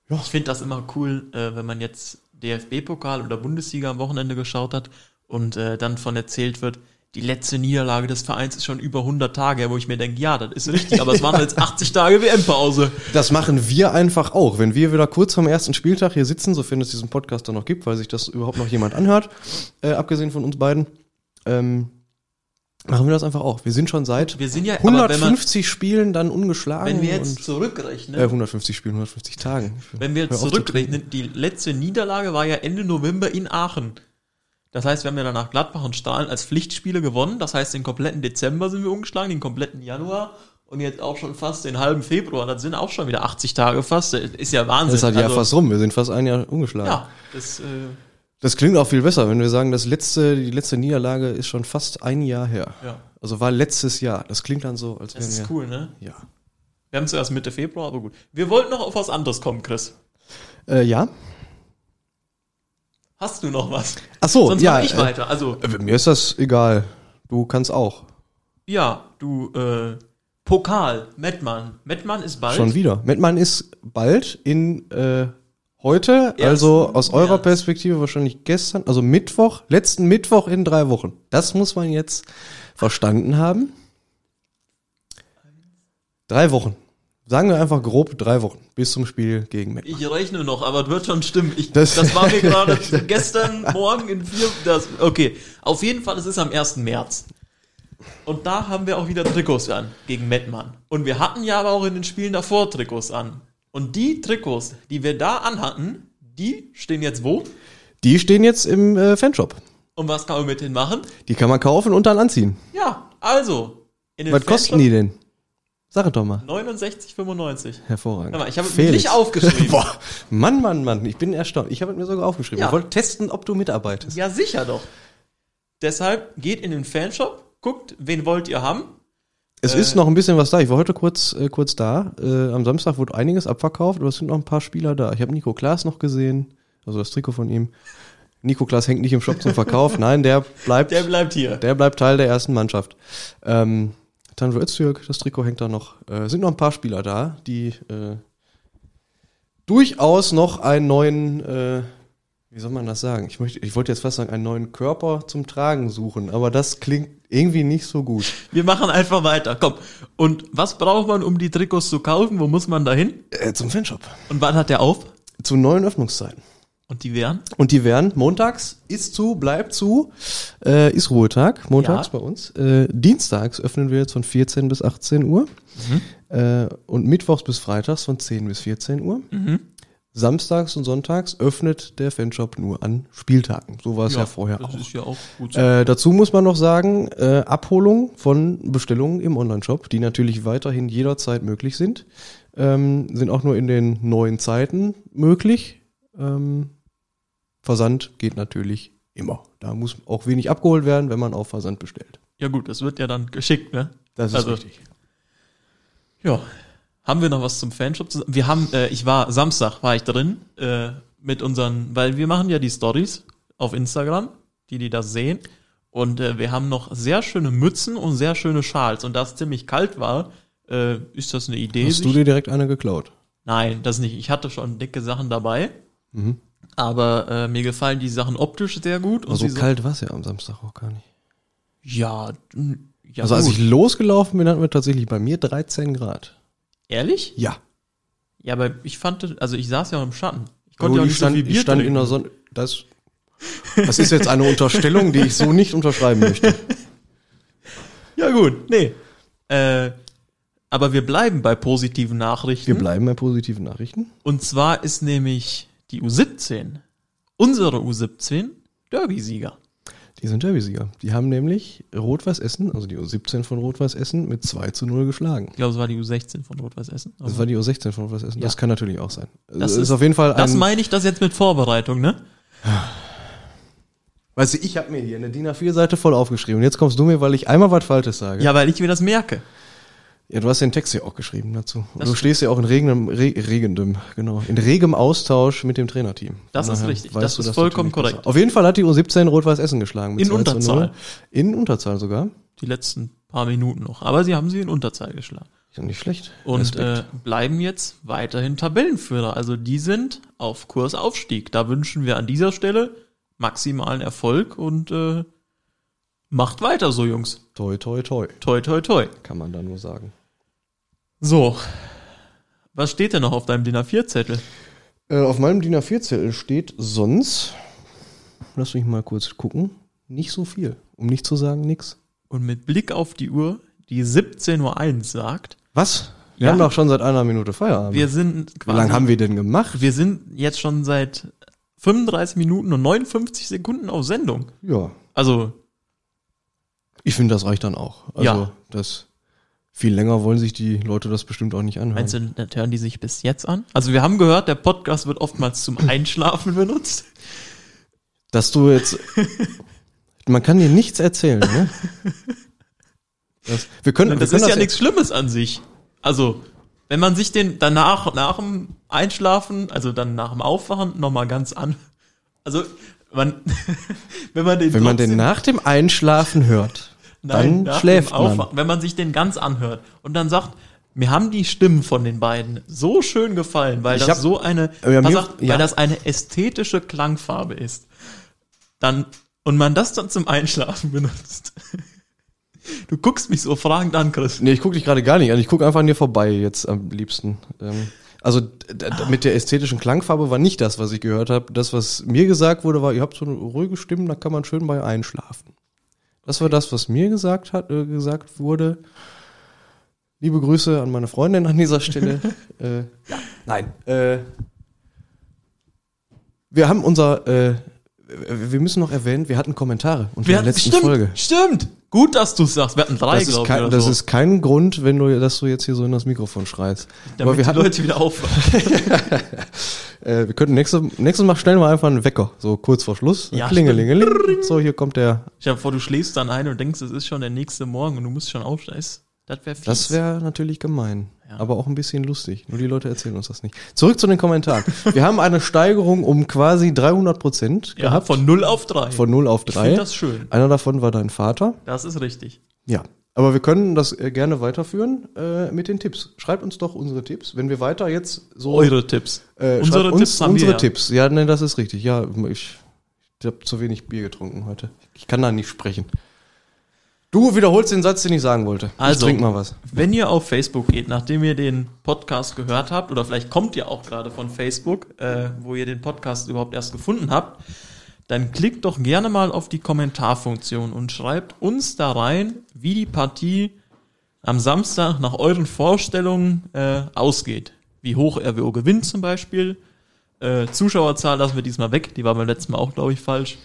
Ja. Ich finde das immer cool, äh, wenn man jetzt DFB-Pokal oder Bundesliga am Wochenende geschaut hat und äh, dann von erzählt wird, die letzte Niederlage des Vereins ist schon über 100 Tage, wo ich mir denke, ja, das ist richtig, aber es waren jetzt <laughs> 80 Tage WM-Pause. Das machen wir einfach auch. Wenn wir wieder kurz vom ersten Spieltag hier sitzen, sofern es diesen Podcast dann noch gibt, weil sich das überhaupt noch jemand anhört, äh, abgesehen von uns beiden, ähm, machen wir das einfach auch. Wir sind schon seit Wir sind ja, aber wenn, man, 150 Spielen dann ungeschlagen. wenn wir jetzt zurückrechnen, äh, 150 Spielen, 150 Tagen. Wenn wir jetzt zurückrechnen, die letzte Niederlage war ja Ende November in Aachen. Das heißt, wir haben ja danach Gladbach und Strahlen als Pflichtspiele gewonnen. Das heißt, den kompletten Dezember sind wir umgeschlagen, den kompletten Januar und jetzt auch schon fast den halben Februar. Das sind auch schon wieder 80 Tage fast. Das ist ja Wahnsinn. Das ist halt ja Also, fast rum. Wir sind fast ein Jahr ungeschlagen. Ja, das, äh, Das klingt auch viel besser, wenn wir sagen, das letzte, die letzte Niederlage ist schon fast ein Jahr her. ja, Also war letztes Jahr. Das klingt dann so, als das wären ist wir. cool, ne? Ja. Wir haben zuerst Mitte Februar, aber gut. Wir wollten noch auf was anderes kommen, Chris. Äh, ja. Hast du noch was? Ach so, Sonst ja. mache ich äh, weiter. Also, äh, mir ist das egal. Du kannst auch. ja, du, äh, Pokal, Mettmann. Mettmann ist bald. Schon wieder. Mettmann ist bald in äh, heute, also Ersten aus eurer. Perspektive wahrscheinlich gestern, also Mittwoch, letzten Mittwoch in drei Wochen. Das muss man jetzt verstanden haben. Drei Wochen. Sagen wir einfach grob drei Wochen bis zum Spiel gegen Mettmann. Ich rechne noch, aber es wird schon stimmen. Ich, Das- das, war mir <laughs> gerade gestern Morgen in vier. Das, okay, auf jeden Fall, es ist am 1. März. Und da haben wir auch wieder Trikots an gegen Mettmann. Und wir hatten ja aber auch in den Spielen davor Trikots an. Und die Trikots, die wir da anhatten, die stehen jetzt wo? Die stehen jetzt im äh, Fanshop. Und was kann man mit denen machen? Die kann man kaufen und dann anziehen. Ja, also. In den Was kosten die denn? Sag es doch mal. 69,95. Hervorragend. Mal, ich habe es Felix. nicht aufgeschrieben. <laughs> Boah, Mann, Mann, Mann, ich bin erstaunt. Ich habe es mir sogar aufgeschrieben. Ja. Ich wollte testen, ob du mitarbeitest. Ja, sicher doch. Deshalb geht in den Fanshop, guckt, wen wollt ihr haben. Es Äh. ist noch ein bisschen was da. Ich war heute kurz, äh, kurz da. Äh, am Samstag wurde einiges abverkauft, aber es sind noch ein paar Spieler da. Ich habe Nico Klaas noch gesehen, also das Trikot von ihm. Nico Klaas hängt nicht im Shop zum Verkauf. Nein, der bleibt, Der der, bleibt hier. bleibt Teil der ersten Mannschaft. Ähm, Tanjo Öztürk, das Trikot hängt da noch. Äh, sind noch ein paar Spieler da, die äh, durchaus noch einen neuen, äh, wie soll man das sagen? Ich möchte, ich wollte jetzt fast sagen, einen neuen Körper zum Tragen suchen, aber das klingt irgendwie nicht so gut. Wir machen einfach weiter. Komm. Und was braucht man, um die Trikots zu kaufen? Wo muss man da hin? Äh, zum Fanshop. Und wann hat der auf? Zu neuen Öffnungszeiten. Und die wären? Und die werden montags ist zu, bleibt zu, äh, ist Ruhetag, montags Ja. bei uns. Äh, dienstags öffnen wir jetzt von 14 bis 18 Uhr. Äh, und mittwochs bis freitags von 10 bis 14 Uhr. Samstags und sonntags öffnet der Fanshop nur an Spieltagen. So war es ja, vorher das auch. ist ja auch gut. so. Äh, dazu muss man noch sagen, äh, Abholung von Bestellungen im Onlineshop, die natürlich weiterhin jederzeit möglich sind, ähm, sind auch nur in den neuen Zeiten möglich. Ähm, Versand geht natürlich immer. Da muss auch wenig abgeholt werden, wenn man auf Versand bestellt. ja gut, das wird ja dann geschickt, ne? Das Also- Ja. Haben wir noch was zum Fanshop? Wir haben, äh, ich war, Samstag war ich drin, äh, mit unseren, weil wir machen ja die Stories auf Instagram, die die das sehen. Und äh, wir haben noch sehr schöne Mützen und sehr schöne Schals. Und da es ziemlich kalt war, äh, ist das eine Idee. Hast du dir direkt eine geklaut? Nein, das nicht. Ich hatte schon dicke Sachen dabei. Mhm. Aber äh, mir gefallen die Sachen optisch sehr gut. Aber so sie kalt war es ja am Samstag auch gar nicht. Ja, ja also als gut. ich losgelaufen bin, hatten wir tatsächlich bei mir 13 Grad. Ehrlich? Ja. Ja, aber ich fand, also ich saß ja auch im Schatten. Ich konnte ja auch ich nicht stand, so viel Bier ich stand in trinken. der Sonne. Das, das ist jetzt eine Unterstellung, die ich so nicht unterschreiben möchte. <laughs> Ja gut, nee. Äh, aber wir bleiben bei positiven Nachrichten. Wir bleiben bei positiven Nachrichten. Und zwar ist nämlich die U17, unsere U17, Derby-Sieger. Die sind Derby-Sieger. Die haben nämlich Rot-Weiß Essen, also die U17 von Rot-Weiß Essen, mit 2 zu 0 geschlagen. Ich glaube, es war die U16 von Rot-Weiß Essen. Das war die U16 von Rot-Weiß Essen. Das Ja. kann natürlich auch sein. Das ist, ist- auf jeden Fall das ein. meine ich das jetzt mit Vorbereitung, ne? <sighs> Weißt du, ich habe mir hier eine DIN A4-Seite voll aufgeschrieben. Und jetzt kommst du mir, weil ich einmal was Falsches sage. Ja, weil ich mir das merke. Ja, du hast den Text ja auch geschrieben dazu. Das du stehst ja auch in regendem, re, regendem, genau, in regem Austausch mit dem Trainerteam. Das ist richtig. Das ist vollkommen natürlich besser. korrekt. Auf jeden Fall hat die U17 Rot-Weiß Essen geschlagen. In 2 zu 0. Unterzahl. In Unterzahl sogar. Die letzten paar Minuten noch. Aber sie haben sie in Unterzahl geschlagen. Ja, nicht schlecht. Und äh, bleiben jetzt weiterhin Tabellenführer. Also die sind auf Kurs Aufstieg. Da wünschen wir an dieser Stelle maximalen Erfolg und äh, macht weiter so, Jungs. toi, toi, toi, Toi, toi, toi. kann man da nur sagen. So. Was steht denn noch auf deinem DIN A4-Zettel? Äh, auf meinem DIN A4-Zettel steht sonst, lass mich mal kurz gucken, nicht so viel. Um nicht zu sagen, nix. Und mit Blick auf die Uhr, die 17.01 Uhr sagt, Was? Wir Ja. haben doch schon seit einer Minute Feierabend. wir sind Wie quasi, lange haben wir denn gemacht? wir sind jetzt schon seit 35 Minuten und 59 Sekunden auf Sendung. Ja, Also, ich finde, das reicht dann auch. Also, Ja. das viel länger wollen sich die Leute das bestimmt auch nicht anhören. meinst du, das hören die sich bis jetzt an? Also, wir haben gehört, der Podcast wird oftmals zum <laughs> Einschlafen benutzt. Dass du jetzt. man kann dir nichts erzählen, ne? <laughs> Das, wir können, wir Das können ist ja das nichts Schlimmes an sich. Also, wenn man sich den danach, nach dem Einschlafen, also dann nach dem Aufwachen nochmal ganz an, also, man, <laughs> wenn man den Wenn man den nach dem Einschlafen hört, dann nach dem schläft man. Wenn man sich den ganz anhört und dann sagt, mir haben die Stimmen von den beiden so schön gefallen, weil Ich das hab- so eine, Ja, mir- auf, ja. weil das eine ästhetische Klangfarbe ist. Dann, und man das dann zum Einschlafen benutzt. <laughs> Du guckst mich so fragend an, Chris. Nee, ich gucke dich gerade gar nicht an. Ich gucke einfach an dir vorbei jetzt am liebsten. Ähm, also d- mit der ästhetischen Klangfarbe war nicht das, was ich gehört habe. Das, was mir gesagt wurde, war, ihr habt so eine ruhige Stimme, da kann man schön bei einschlafen. Das war das, was mir gesagt hat, äh, gesagt wurde. Liebe Grüße an meine Freundin an dieser Stelle. <laughs> äh, ja, nein. Äh, wir haben unser, äh, wir müssen noch erwähnen, wir hatten Kommentare unter Wir der hatten, letzten stimmt, Folge. stimmt. Gut, dass du sagst. Wir hatten drei, Das, glaube ich, kein, das so, ist kein Grund, wenn du, dass du jetzt hier so in das Mikrofon schreist. damit Aber wir die hatten, Leute wieder aufwachen. <laughs> äh, wir könnten nächstes, nächstes Mal stellen wir einfach einen Wecker, so kurz vor Schluss. Ja, Klingelingeling. So, hier kommt der. Stell dir vor, du schläfst dann ein und denkst, es ist schon der nächste Morgen und du musst schon aufstehen. Das- wäre. Das wäre natürlich gemein, Ja. aber auch ein bisschen lustig. Nur die Leute erzählen uns das nicht. Zurück zu den Kommentaren. <laughs> wir haben eine Steigerung um quasi 300 Prozent ja, gehabt. von 0 auf 3. Von 0 auf Ich 3. finde das schön. Einer davon war dein Vater. Das ist richtig. Ja. Aber wir können das äh, gerne weiterführen äh, mit den Tipps. Schreibt uns doch unsere Tipps. Wenn wir weiter jetzt so Eure Tipps. Äh, Unsere uns Tipps haben unsere wir ja. Tipps. Ja, ne, das ist richtig. Ja, ich, ich habe zu wenig Bier getrunken heute. Ich kann da nicht sprechen. Du wiederholst den Satz, den ich sagen wollte. Also. ich trink mal was. Wenn ihr auf Facebook geht, nachdem ihr den Podcast gehört habt, oder vielleicht kommt ihr auch gerade von Facebook, äh, wo ihr den Podcast überhaupt erst gefunden habt, dann klickt doch gerne mal auf die Kommentarfunktion und schreibt uns da rein, wie die Partie am Samstag nach euren Vorstellungen äh, ausgeht. Wie hoch RWO gewinnt zum Beispiel. Äh, Zuschauerzahl lassen wir diesmal weg, die war beim letzten Mal auch, glaube ich, falsch.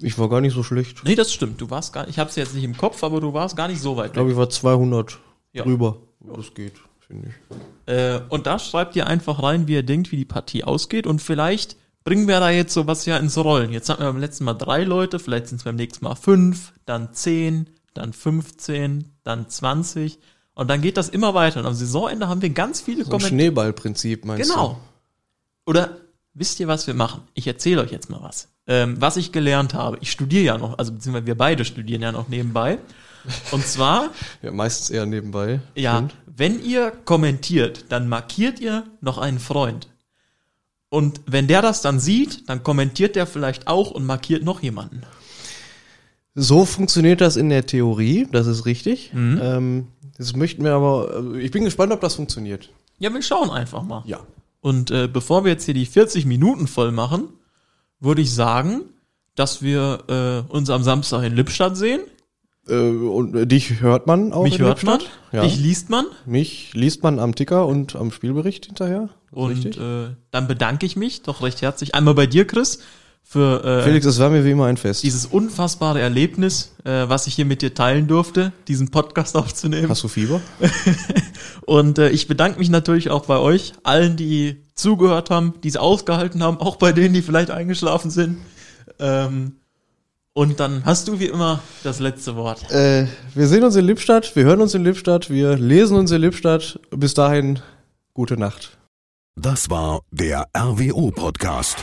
Ich war gar nicht so schlecht. Nee, das stimmt. Du warst gar ich habe es jetzt nicht im Kopf, aber du warst gar nicht so weit Ich glaube, ich war 200 Ja. drüber. Das geht, finde ich. Äh, und da schreibt ihr einfach rein, wie ihr denkt, wie die Partie ausgeht. Und vielleicht bringen wir da jetzt sowas ja ins Rollen. Jetzt hatten wir beim letzten Mal drei Leute, vielleicht sind es beim nächsten Mal fünf, dann zehn, dann 15, dann 20. Und dann geht das immer weiter. Und am Saisonende haben wir ganz viele So Kommentare. Schneeballprinzip meinst Genau. Oder wisst ihr, was wir machen? Ich erzähle euch jetzt mal was. Ähm, was ich gelernt habe. Ich studiere ja noch, also beziehungsweise wir beide studieren ja noch nebenbei. Und zwar? <laughs> Ja, meistens eher nebenbei. ja, Stimmt. wenn ihr kommentiert, dann markiert ihr noch einen Freund. Und wenn der das dann sieht, dann kommentiert der vielleicht auch und markiert noch jemanden. So funktioniert das in der Theorie, das ist richtig. Mhm. Ähm, das möchten wir aber, also ich bin gespannt, ob das funktioniert. Ja, wir schauen einfach mal. Ja. Und äh, bevor wir jetzt hier die 40 Minuten voll machen, würde ich sagen, dass wir äh, uns am Samstag in Lippstadt sehen. Äh, und äh, dich hört man auch Mich in hört man, Lippstadt? Ja. dich liest man. Mich liest man am Ticker und am Spielbericht hinterher. Und richtig. äh, dann bedanke ich mich doch recht herzlich einmal bei dir, Chris, für äh, Felix, es war mir wie immer ein Fest. dieses unfassbare Erlebnis, äh, was ich hier mit dir teilen durfte, diesen Podcast <laughs> aufzunehmen. Hast du Fieber? <laughs> Und äh, ich bedanke mich natürlich auch bei euch, allen, die zugehört haben, die es ausgehalten haben, auch bei denen, die vielleicht eingeschlafen sind. Ähm, und dann hast du wie immer das letzte Wort. Äh, wir sehen uns in Lippstadt, wir hören uns in Lippstadt, wir lesen uns in Lippstadt. Bis dahin, gute Nacht. Das war der RWO Podcast.